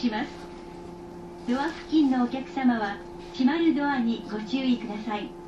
します。ドア付近のお客様は閉まるドアにご注意ください。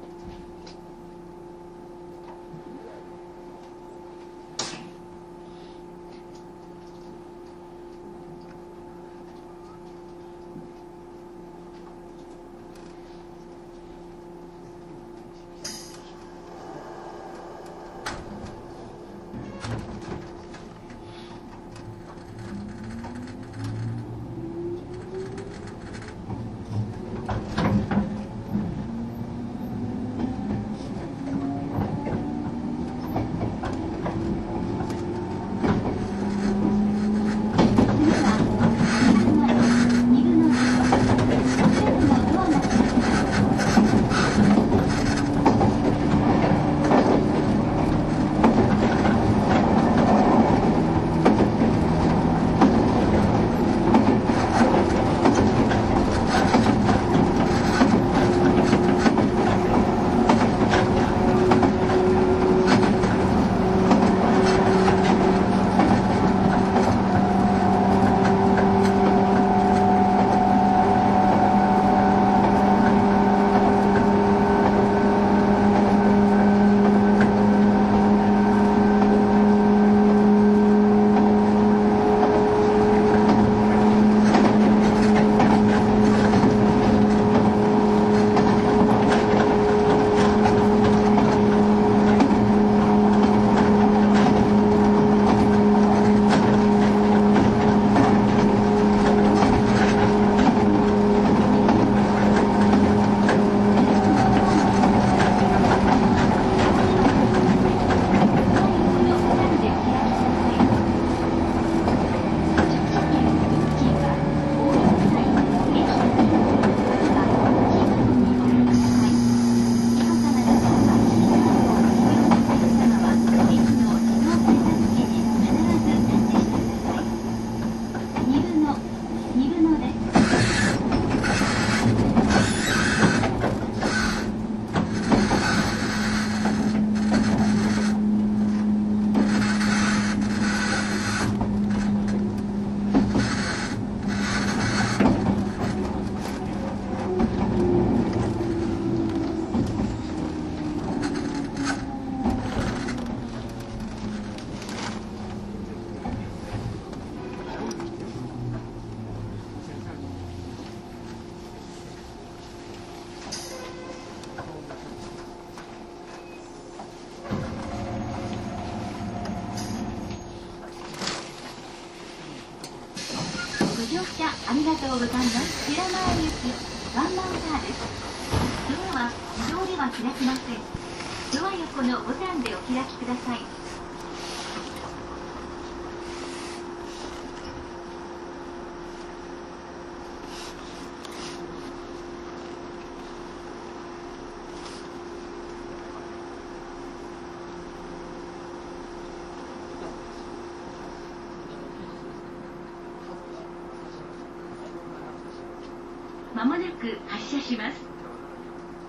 く発車します。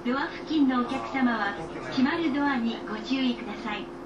ドア付近のお客様は閉まるドアにご注意ください。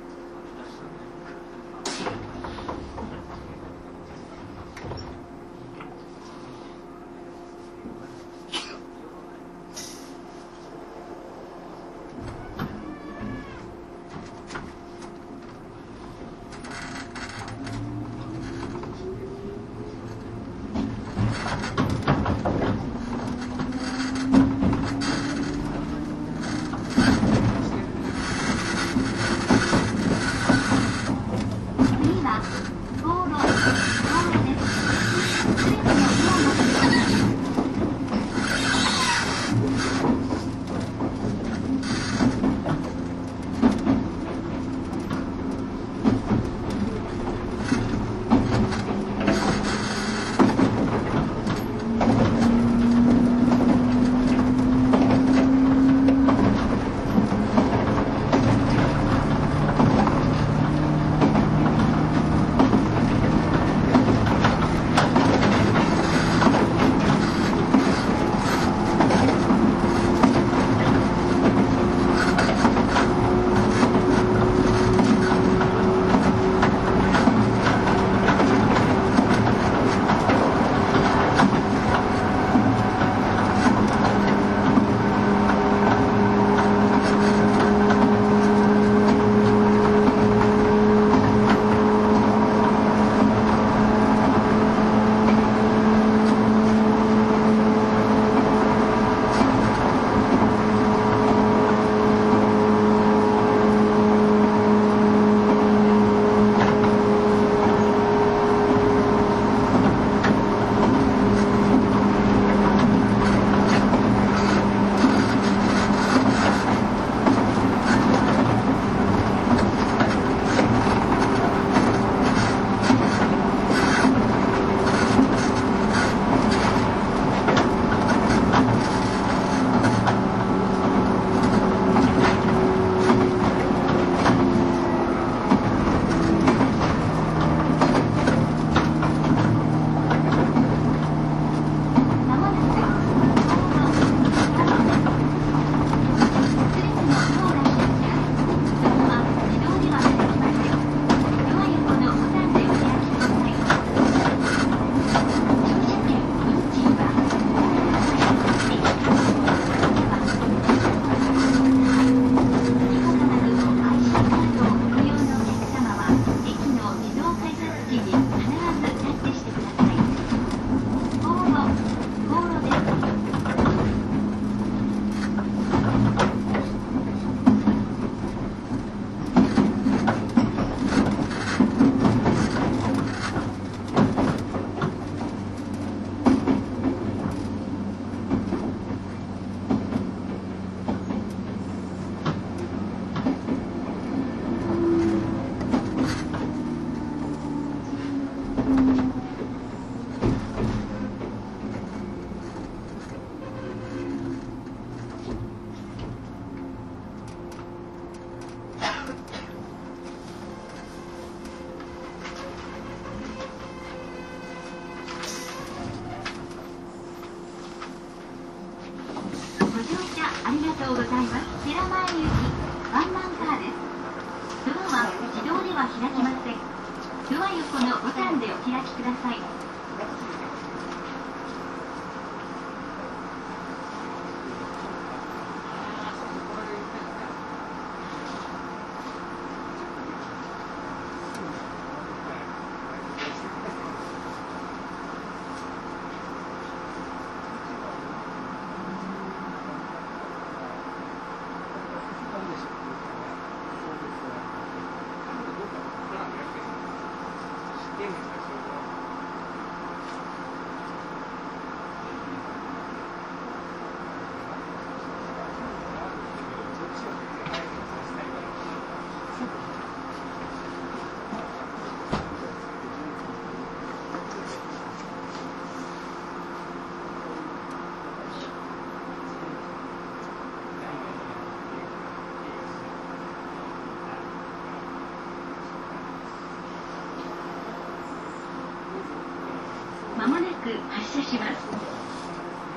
します。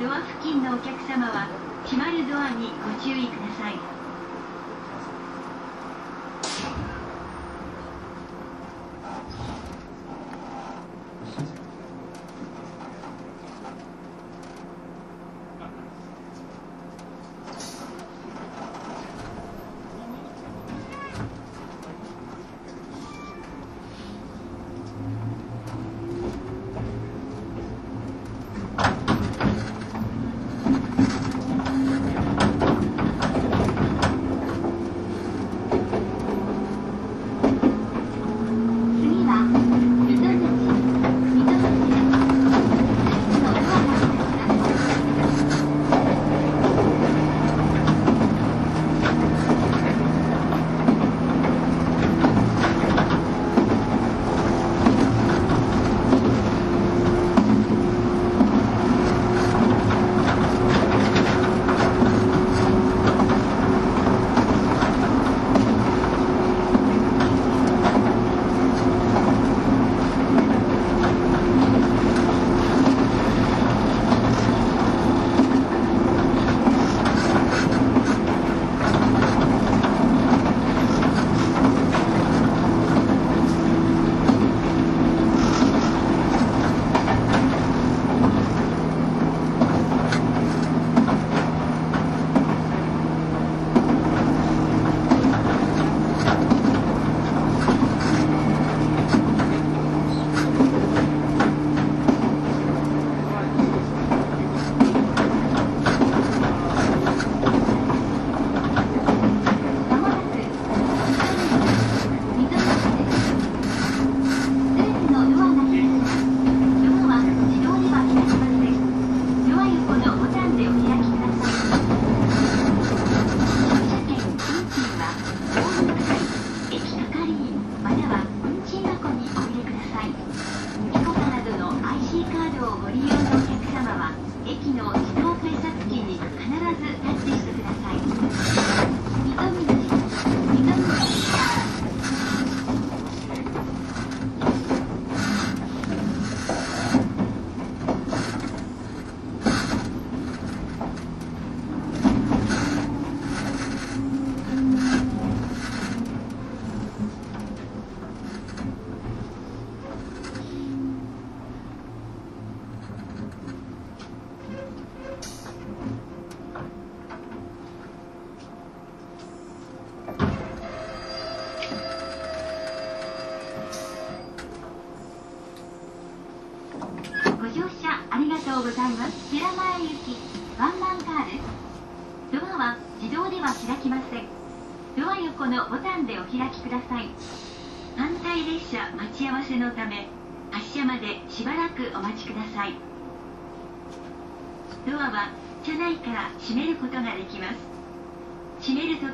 ドア付近のお客様は閉まるドアにご注意ください。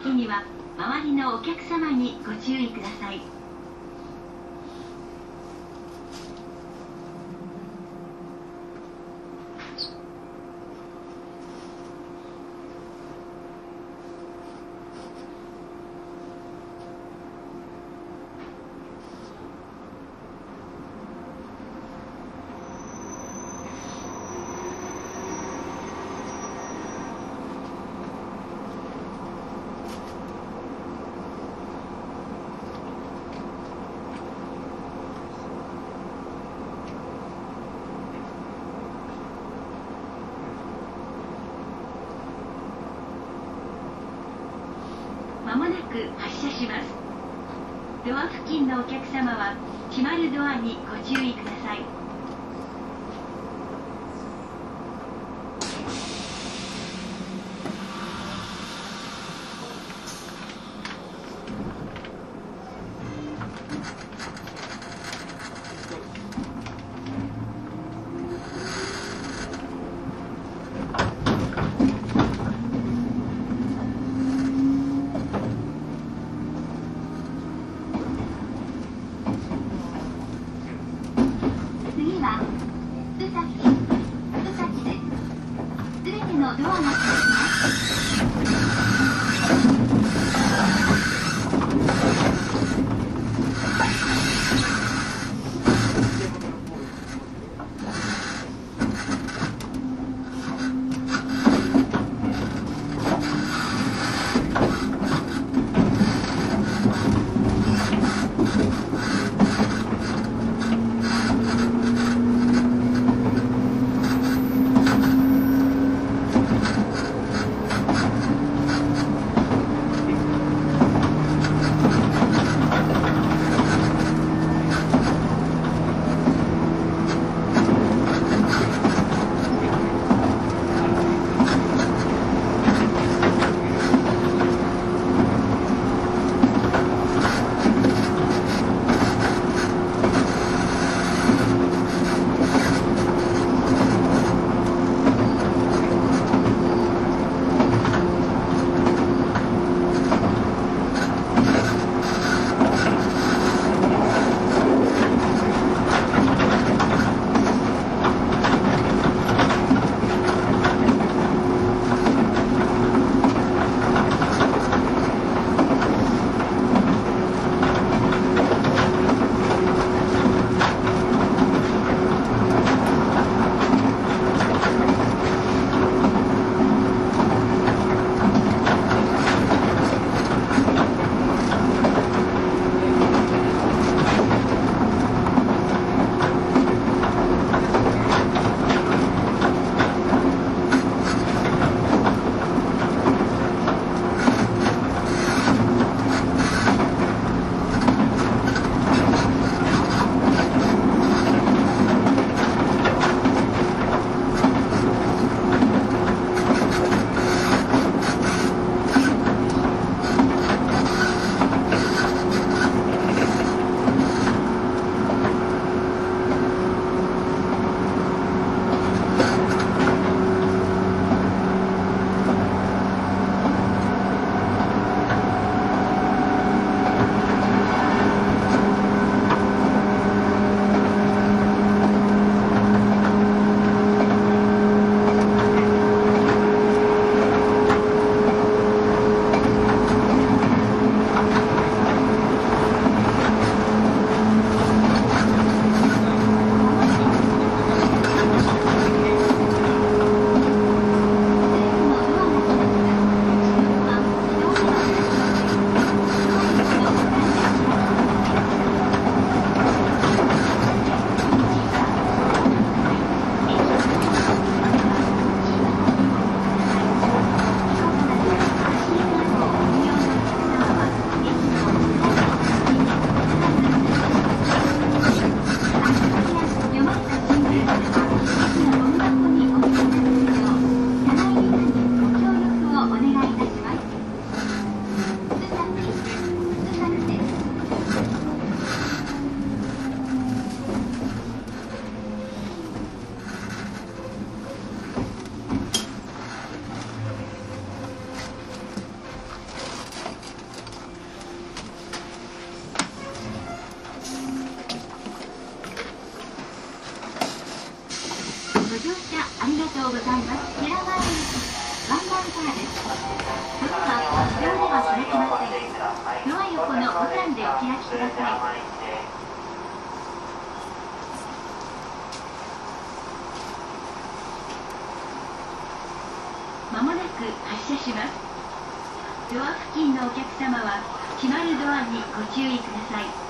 時には周りのお客様にご注意ください。なく発車します。ドア付近のお客様は閉まるドアにご注意ください。ありがとうございます。寺前行きワンマンカーです。ドアはでは開きません。ドア横のボタンでお開きください。まもなく発車します。ドア付近のお客様は閉まるドアにご注意ください。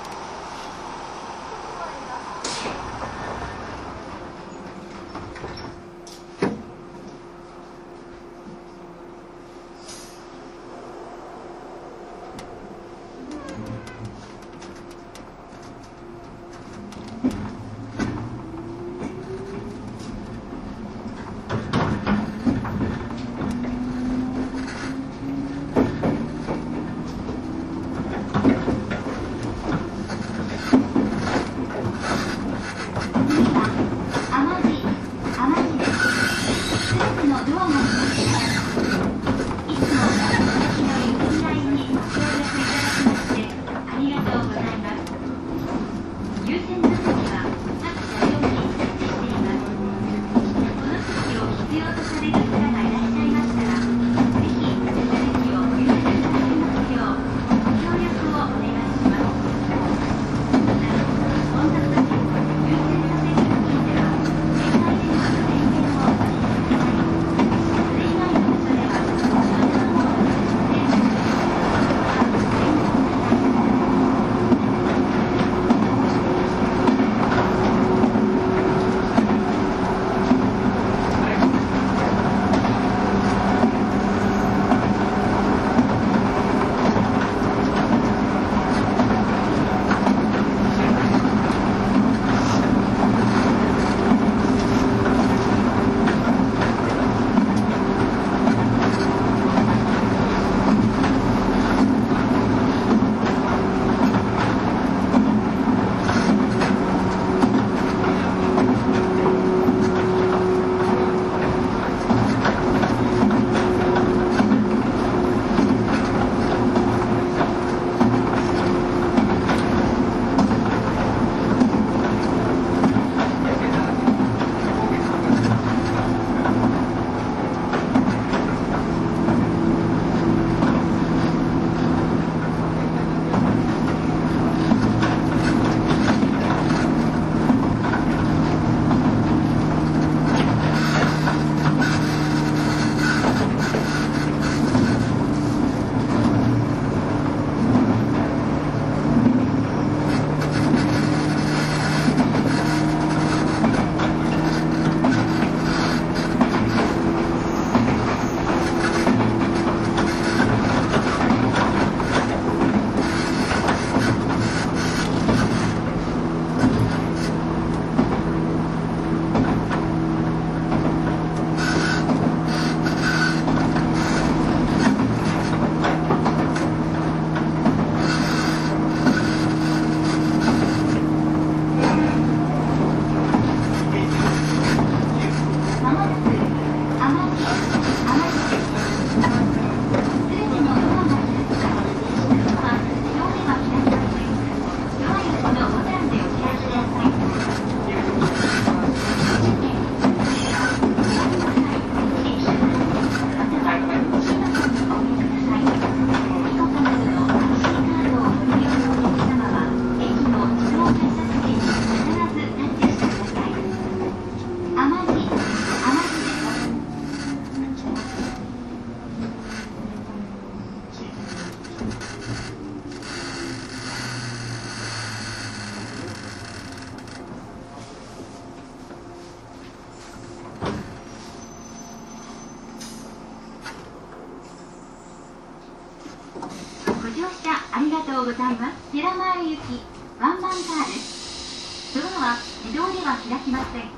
乗車ありがとうございます。寺前行きワンマンカーです。ドアは自動では開きません。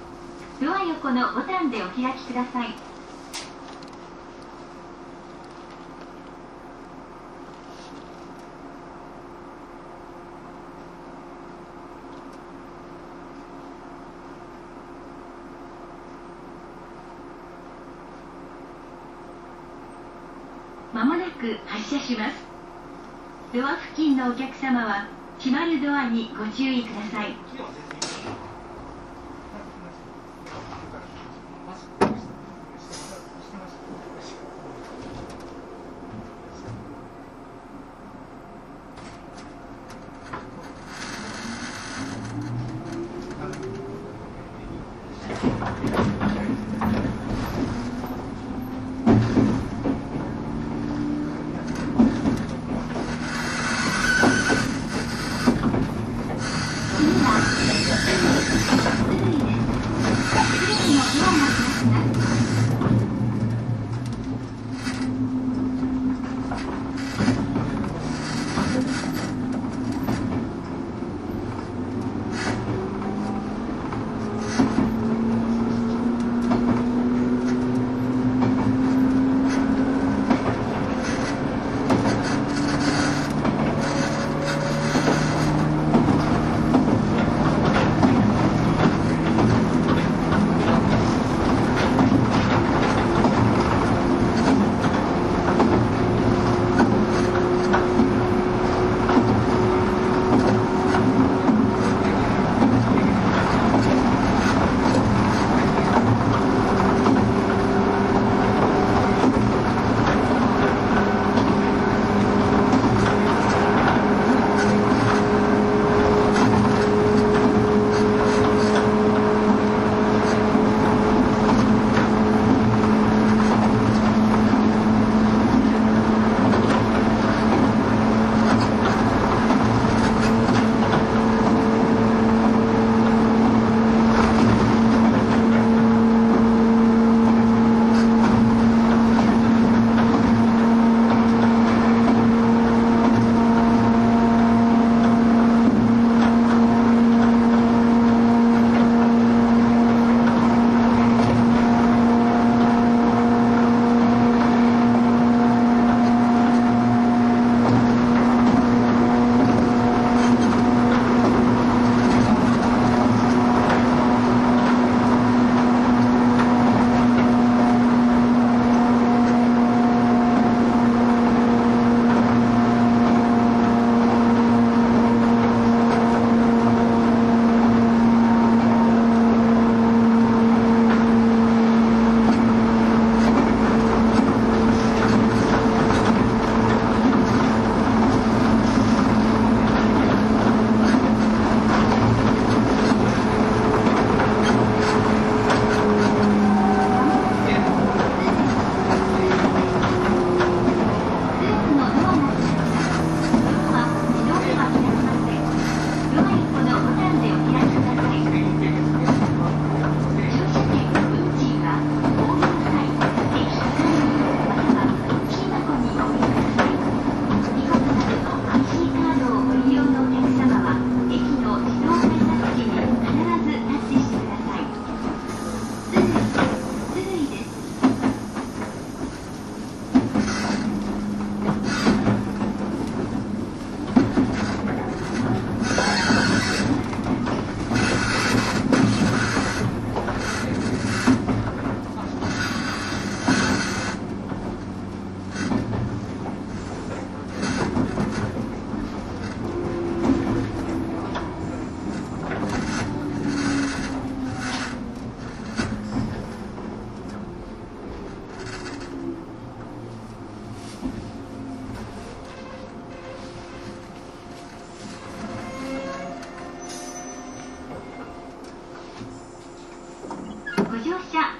ドア横のボタンでお開きください。まもなく発車します。ドア付近のお客様は閉まるドアにご注意ください。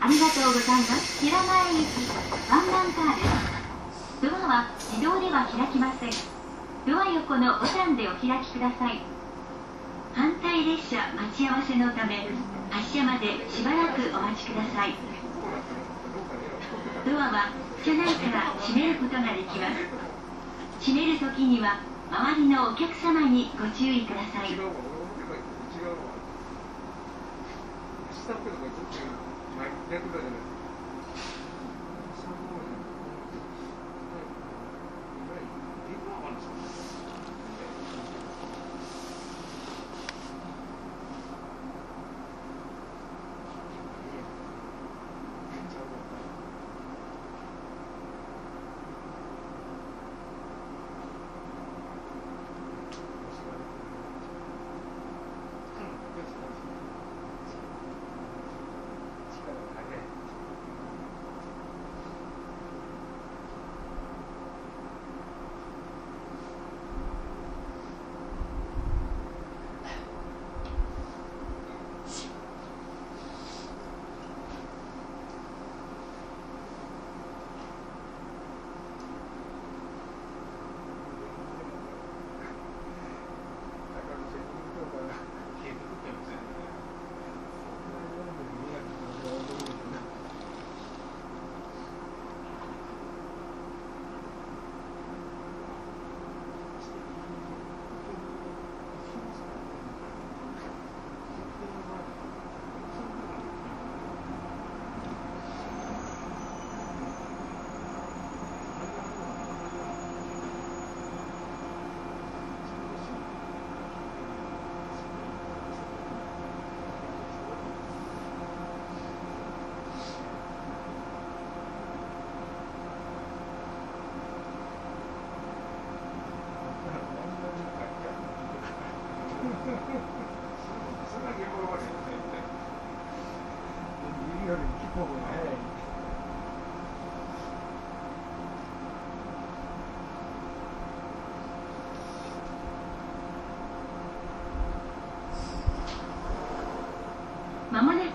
りがとうございます。平前行きワンマンカーです。ドアは自動では開きません。ドア横のボタンでお開きください。反対列車待ち合わせのため発車までしばらくお待ちください。ドアは車内から閉めることができます。閉めるときには周りのお客様にご注意ください。逆だじゃない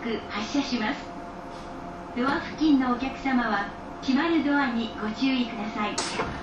く発車します。ドア付近のお客様は閉まるドアにご注意ください。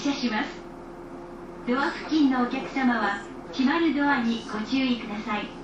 車します。ドア付近のお客様は閉まるドアにご注意ください。